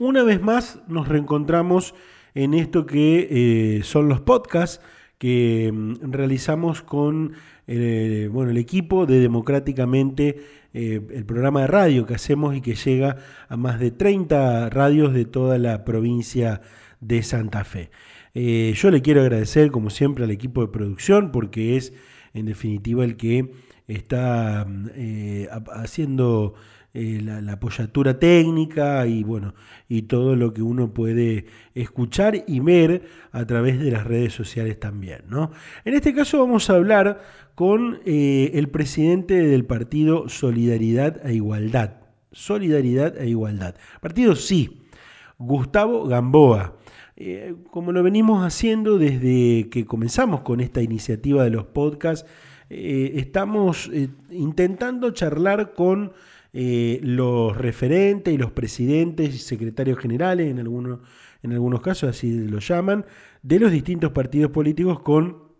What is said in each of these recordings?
Una vez más nos reencontramos en esto que eh, son los podcasts que mm, realizamos con eh, bueno, el equipo de Democráticamente, eh, el programa de radio que hacemos y que llega a más de 30 radios de toda la provincia de Santa Fe. yo le quiero agradecer, como siempre, al equipo de producción porque es, en definitiva, el que está mm, haciendo eh, la, apoyatura técnica y bueno, y todo lo que uno puede escuchar y ver a través de las redes sociales también. ¿no? En este caso vamos a hablar con eh, el presidente del partido Solidaridad e Igualdad. Solidaridad e Igualdad. Partido sí, Gustavo Gamboa. Eh, como lo venimos haciendo desde que comenzamos con esta iniciativa de los podcasts, estamos intentando charlar con eh, los referentes y los presidentes y secretarios generales, en algunos, en algunos casos así lo llaman, de los distintos partidos políticos con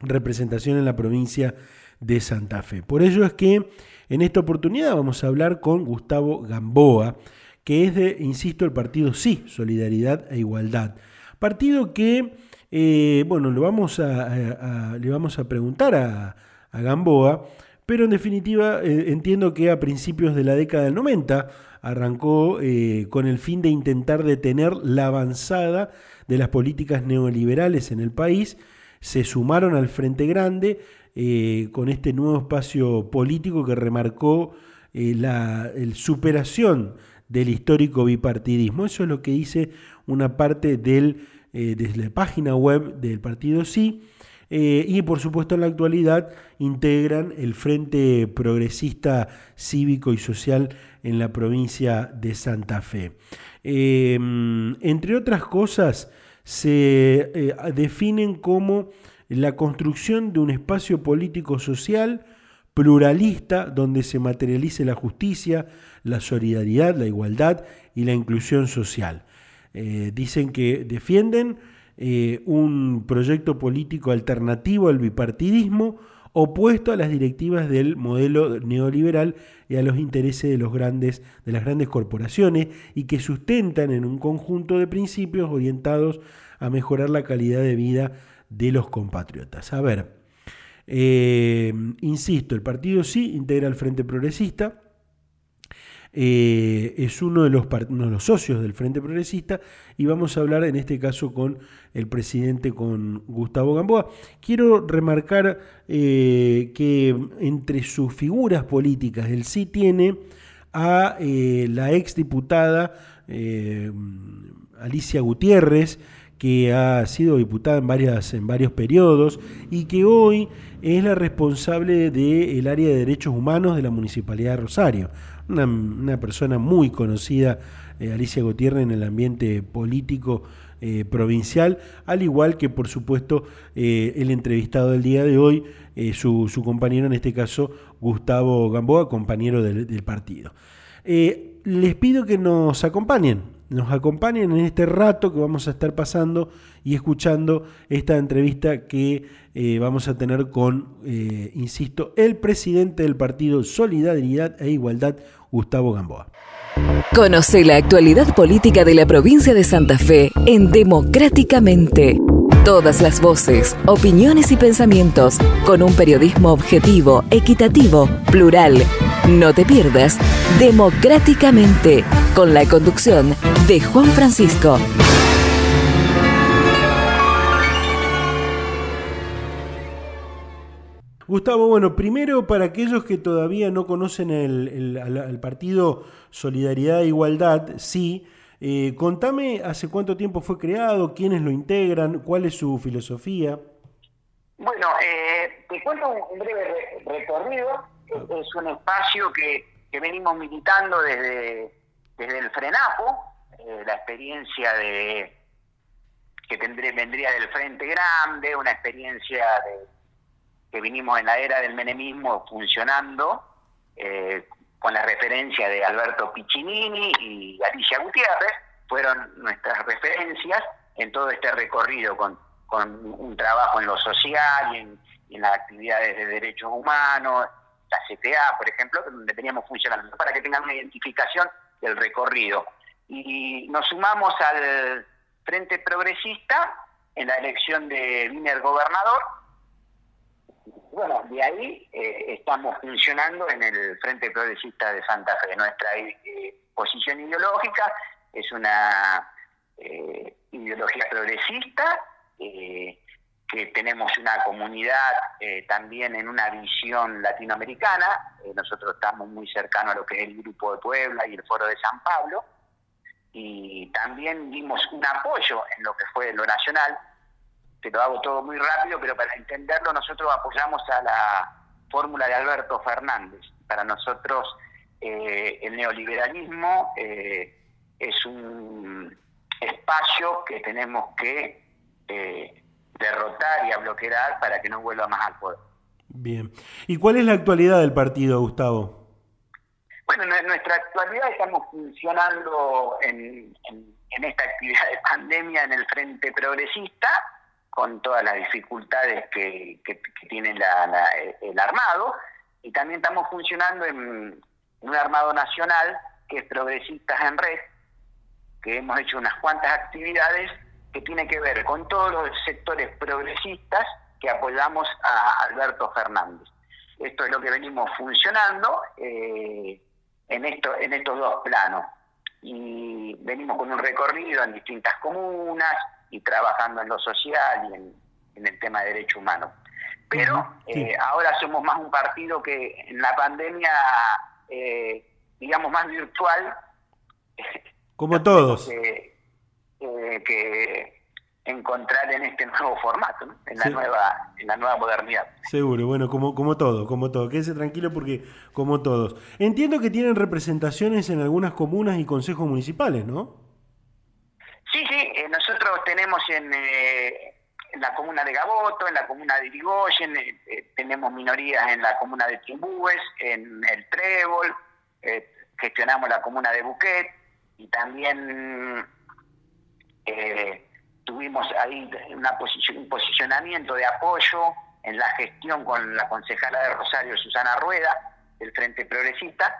representación en la provincia de Santa Fe. Por ello es que en esta oportunidad vamos a hablar con Gustavo Gamboa, que es de, insisto, el partido Sí, Solidaridad e Igualdad. Partido que, eh, bueno, lo vamos a, le vamos a preguntar a, a Gamboa pero en definitiva eh, entiendo que a principios de la década del 90 arrancó eh, con el fin de intentar detener la avanzada de las políticas neoliberales en el país, se sumaron al Frente Grande eh, con este nuevo espacio político que remarcó la superación del histórico bipartidismo. Eso es lo que dice una parte del, desde la página web del partido Sí. Eh, y por supuesto en la actualidad integran el Frente Progresista Cívico y Social en la provincia de Santa Fe. Em, entre otras cosas, se eh, definen como la construcción de un espacio político social pluralista donde se materialice la justicia, la solidaridad, la igualdad y la inclusión social. Eh, dicen que defienden eh, un proyecto político alternativo al bipartidismo, opuesto a las directivas del modelo neoliberal y a los intereses de, las grandes corporaciones y que sustentan en un conjunto de principios orientados a mejorar la calidad de vida de los compatriotas. A ver, eh, insisto, el partido sí integra el Frente Progresista, eh, es uno de, los, socios del Frente Progresista y vamos a hablar en este caso con el presidente, con Gustavo Gamboa. Quiero remarcar eh, que entre sus figuras políticas él sí tiene a eh, la exdiputada Alicia Gutiérrez, que ha sido diputada en, varias, en varios periodos y que hoy es la responsable del área de derechos humanos de la Municipalidad de Rosario una, persona muy conocida, eh, Alicia Gutiérrez, en el ambiente político eh, provincial, al igual que por supuesto eh, el entrevistado del día de hoy, su, compañero en este caso, Gustavo Gamboa, compañero del partido. les pido que nos acompañen, nos acompañen en este rato que vamos a estar pasando y escuchando esta entrevista que vamos a tener con, insisto, el presidente del partido Solidaridad e Igualdad, Gustavo Gamboa. Conoce la actualidad política de la provincia de Santa Fe en Democráticamente. Todas las voces, opiniones y pensamientos con un periodismo objetivo, equitativo, plural. No te pierdas Democráticamente con la conducción de Juan Francisco. Gustavo, bueno, primero para aquellos que todavía no conocen el, al, partido Solidaridad e Igualdad, sí, eh, contame hace cuánto tiempo fue creado, quiénes lo integran, cuál es su filosofía. Bueno, eh, te cuento un breve recorrido. Es un espacio que, venimos militando desde, desde el FRENAPO, eh, la experiencia de que tendré, vendría del Frente Grande, una experiencia de que vinimos en la era del menemismo funcionando, eh, con la referencia de Alberto Piccinini y Alicia Gutiérrez, fueron nuestras referencias en todo este recorrido con, un trabajo en lo social y en, las actividades de derechos humanos, la CTA, por ejemplo, donde teníamos funcionando, para que tengan una identificación del recorrido. y nos sumamos al Frente Progresista en la elección de Wiener gobernador. Bueno, de ahí eh, estamos funcionando en el Frente Progresista de Santa Fe. Nuestra eh, posición ideológica es una eh, ideología progresista, que tenemos una comunidad también en una visión latinoamericana. nosotros estamos muy cercanos a lo que es el Grupo de Puebla y el Foro de San Pablo y también dimos un apoyo en lo que fue lo nacional. Te lo hago todo muy rápido, pero para entenderlo nosotros apoyamos a la fórmula de Alberto Fernández. Para nosotros eh, el neoliberalismo eh, es un espacio que tenemos que eh, derrotar y a bloquear para que no vuelva más al poder. Bien. ¿Y cuál es la actualidad del partido, Gustavo? Bueno, en nuestra actualidad estamos funcionando en, esta actividad de pandemia en el frente progresista, con todas las dificultades que, tiene el armado, y también estamos funcionando en, un armado nacional que es Progresistas en Red, que hemos hecho unas cuantas actividades que tiene que ver con todos los sectores progresistas que apoyamos a Alberto Fernández. Esto es lo que venimos funcionando. Eh, en, esto, en estos dos planos. Y venimos con un recorrido en distintas comunas y trabajando en lo social y en, el tema de derechos humanos. Pero eh, ahora somos más un partido que en la pandemia, eh, digamos, más virtual. Como todos. que, que encontrar en este nuevo formato, en la nueva en la nueva modernidad. Seguro, bueno, como como todo, como todo, quédese tranquilo porque como todos. Entiendo que tienen representaciones en algunas comunas y consejos municipales, ¿no? Sí, sí, eh, nosotros tenemos en, eh, en, la comuna de Gaboto, en la comuna de Irigoyen, eh, tenemos minorías en la comuna de Timbúes, en el Trébol, gestionamos la comuna de Buquet y también tuvimos ahí un posicionamiento de apoyo en la gestión con la concejala de Rosario, Susana Rueda, del Frente Progresista,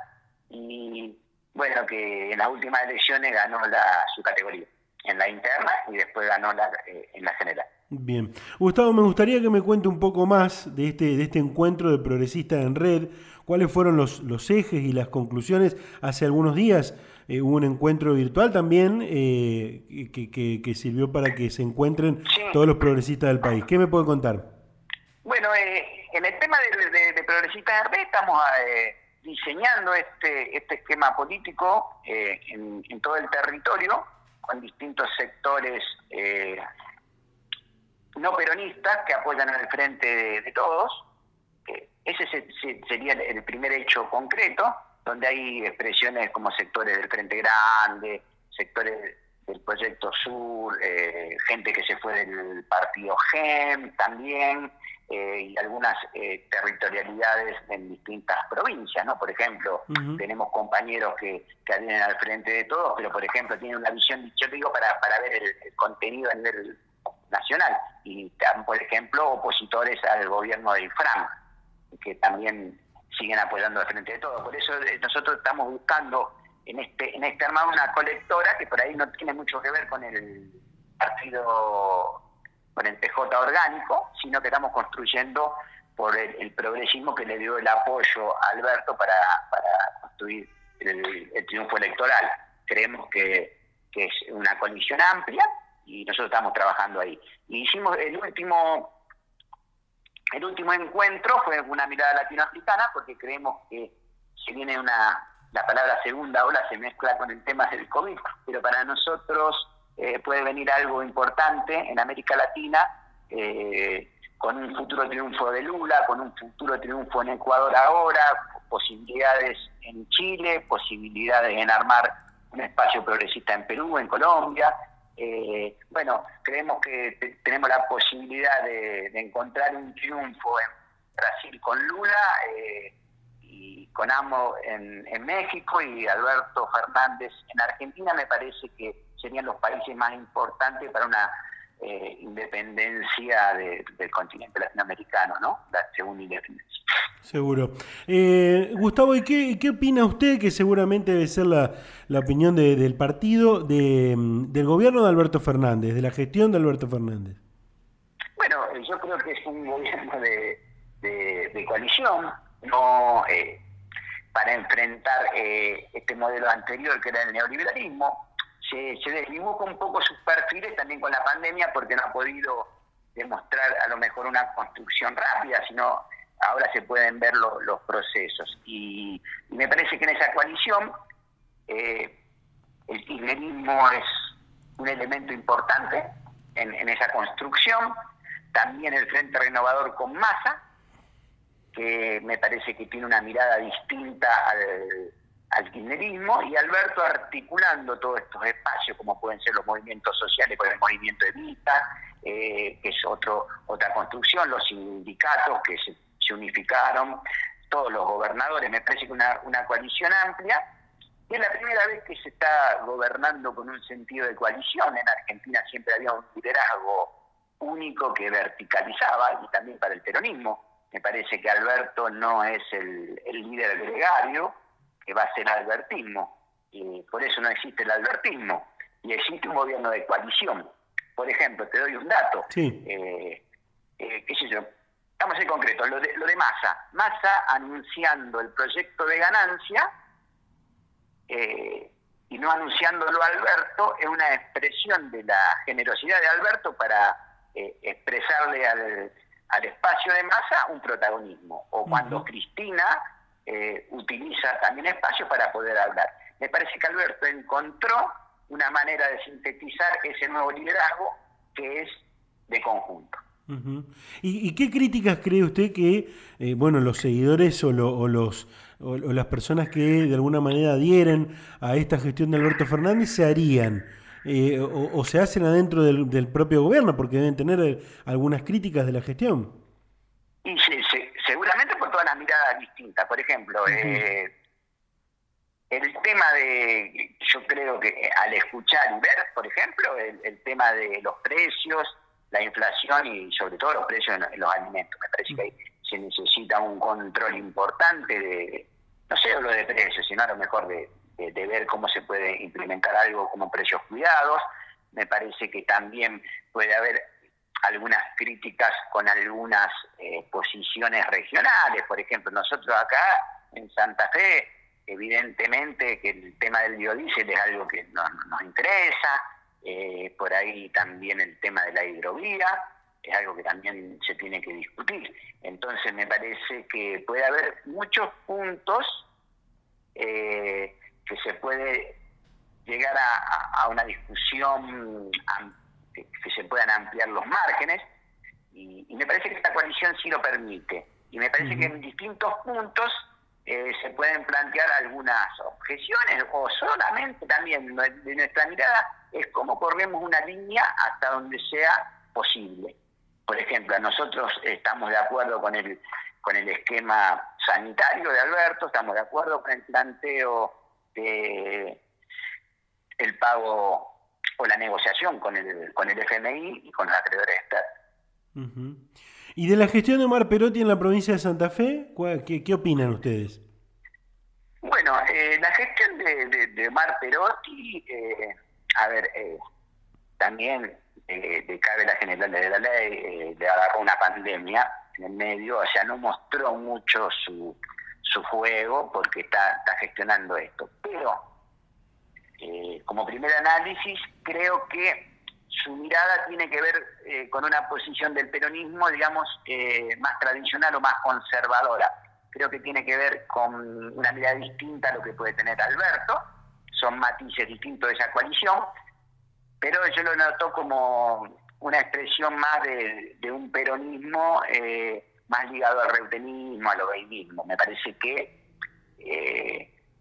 y bueno, que en las últimas elecciones ganó la, su categoría, en la interna y después ganó la, eh, en la general. Bien. Gustavo, me gustaría que me cuente un poco más de este, de este encuentro de progresistas en red, cuáles fueron los, los ejes y las conclusiones hace algunos días. Eh, hubo un encuentro virtual también eh, que, sirvió para que se encuentren todos los progresistas del país. ¿Qué me puede contar? Bueno, eh, en el tema de, progresistas RD estamos diseñando este, este esquema político en, todo el territorio con distintos sectores no peronistas que apoyan al frente de, todos. ese sería el primer hecho concreto donde hay expresiones como sectores del Frente Grande, sectores del Proyecto Sur, eh, gente que se fue del partido GEM también, eh, y algunas eh, territorialidades en distintas provincias, ¿no? Por ejemplo, tenemos compañeros que, que adhieren al frente de todos, pero por ejemplo tienen una visión, yo digo, para, para ver el, contenido a nivel nacional, y por ejemplo opositores al gobierno de IFRAM, que también siguen apoyando al frente de todo. Por eso eh, nosotros estamos buscando en este en este armado una colectora que por ahí no tiene mucho que ver con el partido, con el PJ orgánico, sino que estamos construyendo por el, progresismo que le dio el apoyo a Alberto para, para construir el, triunfo electoral. Creemos que, que es una coalición amplia y nosotros estamos trabajando ahí. Y hicimos el último el último encuentro fue una mirada latinoamericana porque creemos que se viene una, la palabra segunda ola se mezcla con el tema del COVID, pero para nosotros eh, puede venir algo importante en América Latina, eh, con un futuro triunfo de Lula, con un futuro triunfo en Ecuador ahora, posibilidades en Chile, posibilidades en armar un espacio progresista en Perú, en Colombia, eh, bueno, creemos que tenemos la posibilidad de, encontrar un triunfo en Brasil con Lula eh, y con Amo en, México y Alberto Fernández en Argentina. Me parece que serían los países más importantes para una eh, independencia del continente latinoamericano, ¿no? La segunda independencia. Seguro. Eh, Gustavo, ¿y qué, qué, opina usted, que seguramente debe ser la, opinión del partido, de, del gobierno de Alberto Fernández, de la gestión de Alberto Fernández? Bueno, yo creo que es un gobierno de, de, coalición, no eh, para enfrentar eh, este modelo anterior que era el neoliberalismo. Se, se un poco sus perfiles también con la pandemia porque no ha podido demostrar a lo mejor una construcción rápida, sino ahora se pueden ver los procesos. Y, me parece que en esa coalición eh, el kirchnerismo es un elemento importante en, en, esa construcción, también el Frente Renovador con masa, que me parece que tiene una mirada distinta al, al kirchnerismo, y Alberto articulando todos estos espacios, como pueden ser los movimientos sociales con el movimiento de Vita, eh, que es otro, otra construcción, los sindicatos que se, unificaron, todos los gobernadores, me parece que una, una coalición amplia, y es la primera vez que se está gobernando con un sentido de coalición. En Argentina siempre había un liderazgo único que verticalizaba, y también para el peronismo me parece que Alberto no es el, líder gregario, que va a ser albertismo. Y por eso no existe el albertismo. Y existe un gobierno de coalición. Por ejemplo, te doy un dato. Eh, eh, ¿Qué sé yo? Vamos a ser concretos. Lo de, lo de Massa. Massa anunciando el proyecto de ganancia eh, y no anunciándolo a Alberto es una expresión de la generosidad de Alberto para expresarle al al espacio de masa un protagonismo, o cuando Cristina eh, utiliza también espacio para poder hablar. Me parece que Alberto encontró una manera de sintetizar ese nuevo liderazgo que es de conjunto. ¿Y, qué críticas cree usted que, eh, bueno, los seguidores o, los o, las personas que de alguna manera adhieren a esta gestión de Alberto Fernández se harían? Eh, o, se hacen adentro del, propio gobierno, porque deben tener algunas críticas de la gestión. Y seguramente por todas las miradas distintas. Por ejemplo, eh, el tema de, yo creo que al escuchar y ver, por ejemplo, el, tema de los precios, la inflación y sobre todo los precios en, los alimentos. Me parece que se necesita un control importante de, no sé lo de precios, sino a lo mejor de, de, ver cómo se puede implementar algo como precios cuidados. Me parece que también puede haber algunas críticas con algunas eh, posiciones regionales. Por ejemplo, nosotros acá en Santa Fe, evidentemente que el tema del biodiesel es algo que nos, interesa. Eh, por ahí también el tema de la hidrovía es algo que también se tiene que discutir. Entonces me parece que puede haber muchos puntos eh, que se puede llegar a, una discusión que, se puedan ampliar los márgenes y, me parece que esta coalición sí lo permite y me parece que en distintos puntos eh, se pueden plantear algunas objeciones o solamente también de nuestra mirada es cómo corremos una línea hasta donde sea posible. Por ejemplo, nosotros estamos de acuerdo con el con el esquema sanitario de Alberto, estamos de acuerdo con el planteo de el pago o la negociación con el, con el FMI y con los acreedores externos. ¿Y de la gestión de Omar Perotti en la provincia de Santa Fe? ¿Qué, qué opinan ustedes? Bueno, eh, la gestión de, de, Omar Perotti, eh, a ver, eh, también de cabe la general de la ley, le agarró una pandemia en el medio, o sea, no mostró mucho su, su juego porque está, está gestionando esto. Pero, eh, como primer análisis, creo que su mirada tiene que ver eh, con una posición del peronismo, digamos, eh, más tradicional o más conservadora. Creo que tiene que ver con una mirada distinta a lo que puede tener Alberto. Son matices distintos de esa coalición, pero yo lo noto como una expresión más de, un peronismo eh, más ligado al reutenismo, al obeinismo. Me parece que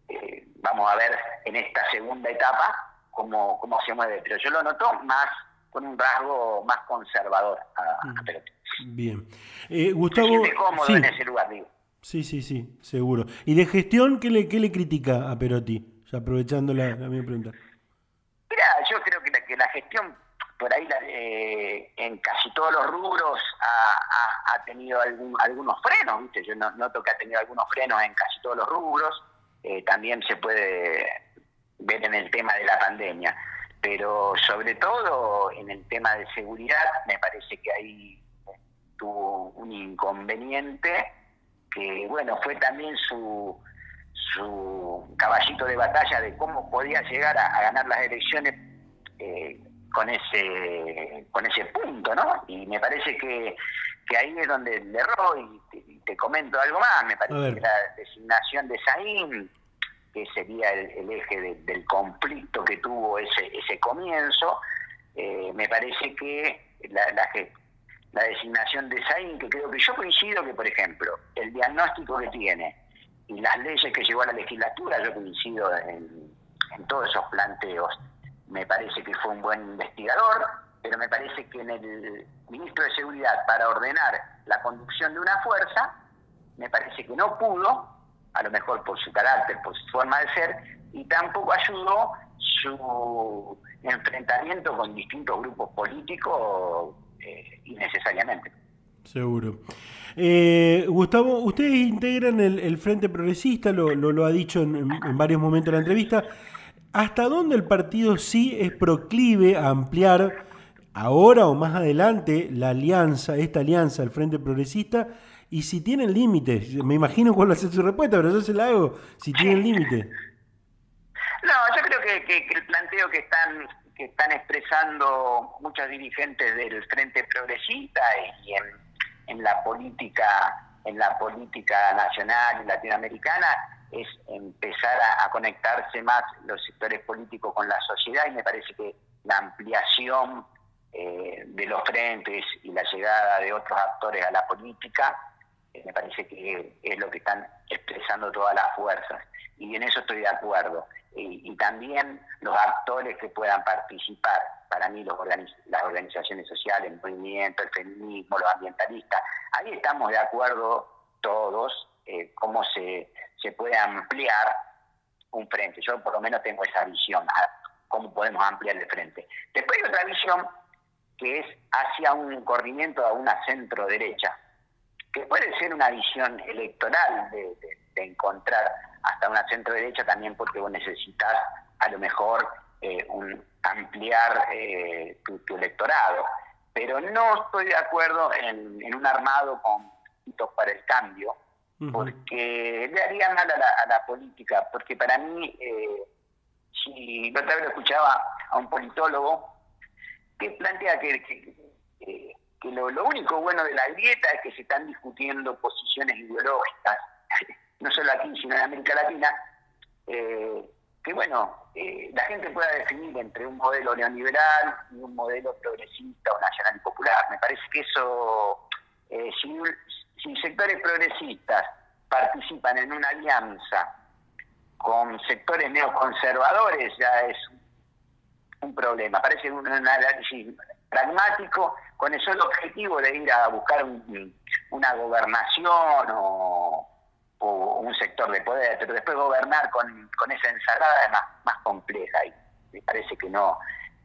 eh, vamos a ver en esta segunda etapa cómo, cómo se mueve, pero yo lo noto más con un rasgo más conservador a, mm. Perotti. Bien. Eh, Gustavo, se cómodo en ese lugar, digo. Sí, sí, sí, seguro. ¿Y de gestión qué le, qué le critica a Perotti? aprovechando la, la misma pregunta. Mira, yo creo que la, que la gestión por ahí eh, en casi todos los rubros ha, tenido algunos frenos, ¿viste? Yo noto que ha tenido algunos frenos en casi todos los rubros. Eh, también se puede ver en el tema de la pandemia. Pero sobre todo en el tema de seguridad, me parece que ahí tuvo un inconveniente que, bueno, fue también su, su caballito de batalla de cómo podía llegar a, ganar las elecciones eh, con ese con ese punto, ¿no? Y me parece que, ahí es donde le erró y te, comento algo más, me parece que la designación de Saín, que sería el, eje del conflicto que tuvo ese, ese comienzo, eh, me parece que la, la, la designación de Saín, que creo que yo coincido que, por ejemplo, el diagnóstico que tiene y las leyes que llevó a la legislatura, yo coincido en, en todos esos planteos. Me parece que fue un buen investigador, pero me parece que en el ministro de Seguridad, para ordenar la conducción de una fuerza, me parece que no pudo, a lo mejor por su carácter, por su forma de ser, y tampoco ayudó su enfrentamiento con distintos grupos políticos eh, innecesariamente. Seguro. Eh, Gustavo, ustedes integran el, Frente Progresista, lo, lo, ha dicho en, varios momentos de la entrevista. ¿Hasta dónde el partido sí es proclive a ampliar ahora o más adelante la alianza, esta alianza, el Frente Progresista? Y si tienen límites, me imagino cuál va a ser su respuesta, pero yo se la hago, si tienen límites. No, yo creo que, el planteo que están que están expresando muchos dirigentes del Frente Progresista y en la política en la política nacional y latinoamericana es empezar a, conectarse más los sectores políticos con la sociedad y me parece que la ampliación eh, de los frentes y la llegada de otros actores a la política eh, me parece que es lo que están expresando todas las fuerzas y en eso estoy de acuerdo y, y también los actores que puedan participar para mí los las organizaciones sociales, el movimiento, el feminismo, los ambientalistas, ahí estamos de acuerdo todos eh, cómo se, se puede ampliar un frente. Yo por lo menos tengo esa visión, cómo podemos ampliar el frente. Después hay otra visión que es hacia un corrimiento a una centro derecha, que puede ser una visión electoral de, de encontrar hasta una centro derecha también porque vos necesitas a lo mejor eh, un, ampliar eh, tu, electorado. Pero no estoy de acuerdo en, un armado con para el cambio, porque le haría mal a la, política, porque para mí, eh, si otra vez lo escuchaba a un politólogo que plantea que, que, lo, lo, único bueno de la grieta es que se están discutiendo posiciones ideológicas, no solo aquí, sino en América Latina, eh, que bueno, eh, la gente pueda definir entre un modelo neoliberal y un modelo progresista o nacional y popular. Me parece que eso, eh, si, sectores progresistas participan en una alianza con sectores neoconservadores, ya es un problema. Parece un, análisis pragmático con el solo objetivo de ir a buscar una gobernación o o un sector de poder, pero después gobernar con, esa ensalada es más, más compleja y me parece que no,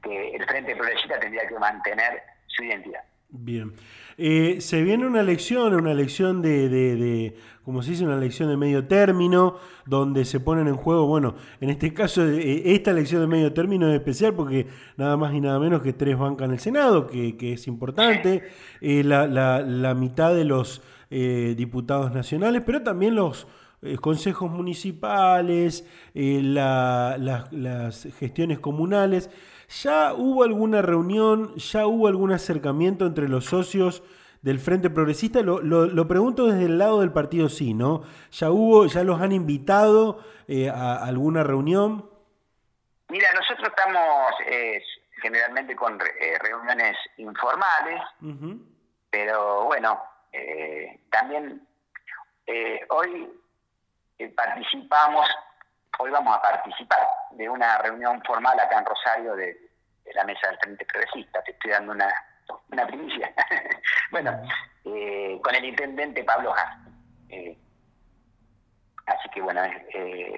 que el Frente Progresista tendría que mantener su identidad. Bien. Eh, se viene una elección, una elección de, de, como se dice, una elección de medio término, donde se ponen en juego, bueno, en este caso, eh, esta elección de medio término es especial porque nada más y nada menos que tres bancan el Senado, que, que es importante, eh, la, la, la mitad de los diputados nacionales, pero también los consejos municipales, eh, las gestiones comunales. ¿Ya hubo alguna reunión, ya hubo algún acercamiento entre los socios del Frente Progresista? Lo, lo, pregunto desde el lado del partido sí, ¿no? ¿Ya hubo, ya los han invitado a alguna reunión? Mira, nosotros estamos generalmente con reuniones informales, pero bueno, eh, también eh, hoy eh, participamos, hoy vamos a participar de una reunión formal acá en Rosario de, la Mesa del Frente Progresista. Te estoy dando una, una primicia. bueno, con el intendente Pablo Haas. así que bueno,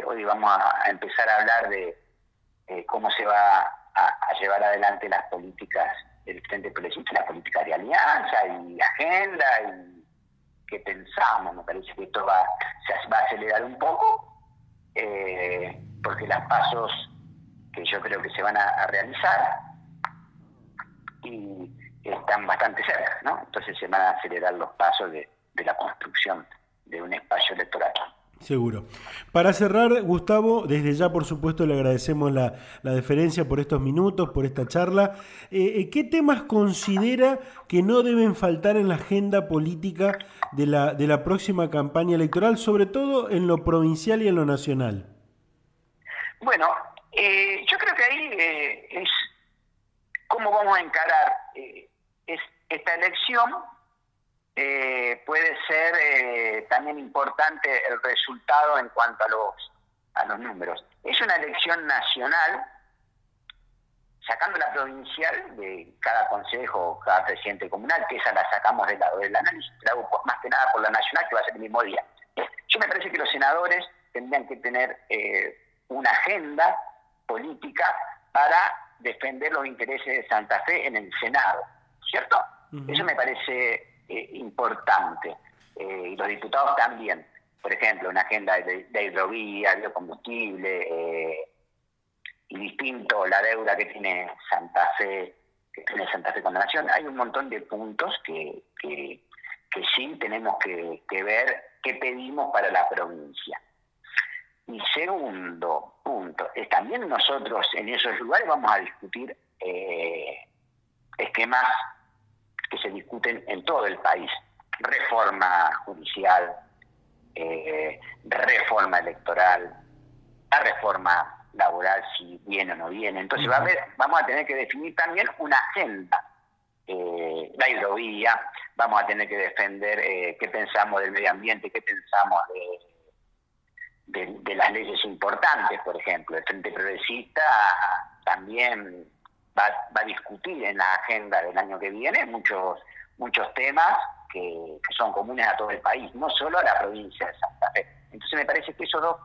hoy vamos a, empezar a hablar de cómo se va a, a llevar adelante las políticas el Frente Progresista la política de alianza y agenda y qué pensamos. Me parece que esto va, se va a acelerar un poco, eh, porque las pasos que yo creo que se van a, realizar y están bastante cerca, ¿no? Entonces se van a acelerar los pasos de la construcción de un espacio electoral. Seguro. Para cerrar, Gustavo, desde ya por supuesto le agradecemos la, deferencia por estos minutos, por esta charla. Eh, eh, ¿Qué temas considera que no deben faltar en la agenda política de la, de la próxima campaña electoral, sobre todo en lo provincial y en lo nacional? Bueno, eh, yo creo que ahí es cómo vamos a encarar esta elección eh, puede ser eh, también importante el resultado en cuanto a los, a los números. Es una elección nacional, sacando la provincial de cada consejo, cada presidente comunal, que esa la sacamos del lado del análisis, la hago más que nada por la nacional, que va a ser el mismo día. Yo me parece que los senadores tendrían que tener eh, una agenda política para defender los intereses de Santa Fe en el Senado, ¿cierto? Eso me parece eh, importante. Eh, y los diputados también. Por ejemplo, una agenda de, de hidrovía, biocombustible, eh, y distinto la deuda que tiene Santa Fe, que tiene Santa Fe con la Nación. Hay un montón de puntos que, que, sí tenemos que, ver qué pedimos para la provincia. Y segundo punto, es también nosotros en esos lugares vamos a discutir eh, esquemas que se discuten en todo el país. Reforma judicial, eh, reforma electoral, la reforma laboral, si viene o no viene. Entonces va a haber, vamos a tener que definir también una agenda. Eh, la hidrovía, vamos a tener que defender eh, qué pensamos del medio ambiente, qué pensamos de, de, las leyes importantes, por ejemplo. El Frente Progresista también va, a discutir en la agenda del año que viene muchos, muchos temas que, son comunes a todo el país, no solo a la provincia de Santa Fe. Entonces me parece que esos dos,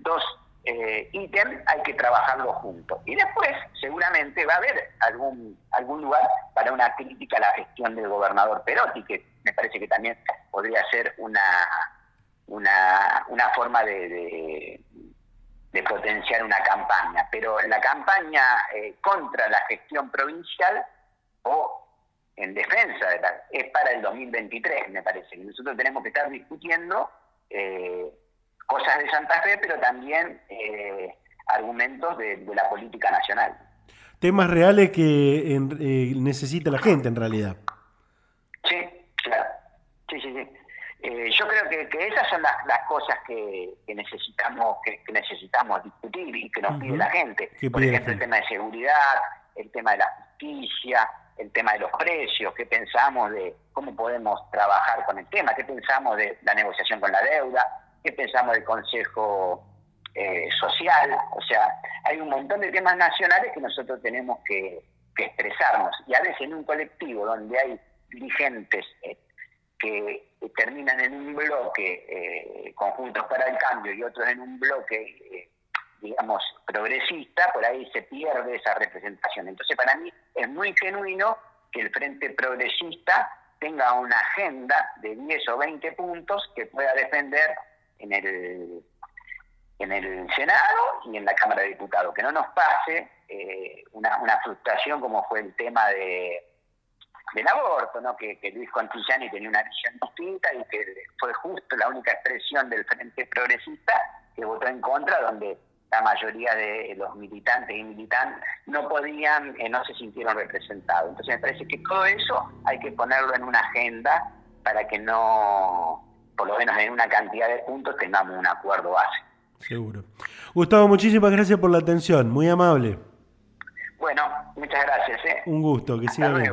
dos eh, hay que trabajarlos juntos. Y después seguramente va a haber algún, algún lugar para una crítica a la gestión del gobernador Perotti, que me parece que también podría ser una, una, una forma de, de potenciar una campaña, pero la campaña eh, contra la gestión provincial o en defensa de la, es para el 2023, me parece. nosotros tenemos que estar discutiendo eh, cosas de Santa Fe, pero también eh, argumentos de, la política nacional. Temas reales que necesita la gente en realidad. Sí, claro. Sí, sí, sí. Eh, yo creo que, esas son las, cosas que, necesitamos que, necesitamos discutir y que nos pide la gente. Por ejemplo, el tema de seguridad, el tema de la justicia, el tema de los precios, qué pensamos de cómo podemos trabajar con el tema, qué pensamos de la negociación con la deuda, qué pensamos del Consejo eh, Social. O sea, hay un montón de temas nacionales que nosotros tenemos que, expresarnos. Y a veces en un colectivo donde hay dirigentes eh, que terminan en un bloque eh, conjuntos para el cambio y otros en un bloque, eh, digamos, progresista, por ahí se pierde esa representación. Entonces, para mí es muy genuino que el Frente Progresista tenga una agenda de 10 o 20 puntos que pueda defender en el en el Senado y en la Cámara de Diputados. Que no nos pase eh, una, una frustración como fue el tema de del aborto, ¿no? que, Luis Contillani tenía una visión distinta y que fue justo la única expresión del Frente Progresista que votó en contra, donde la mayoría de los militantes y militantes no podían, eh, no se sintieron representados. Entonces me parece que todo eso hay que ponerlo en una agenda para que no, por lo menos en una cantidad de puntos, tengamos un acuerdo base. Seguro. Gustavo, muchísimas gracias por la atención, muy amable. Bueno, muchas gracias. ¿eh? Un gusto, que siga bien.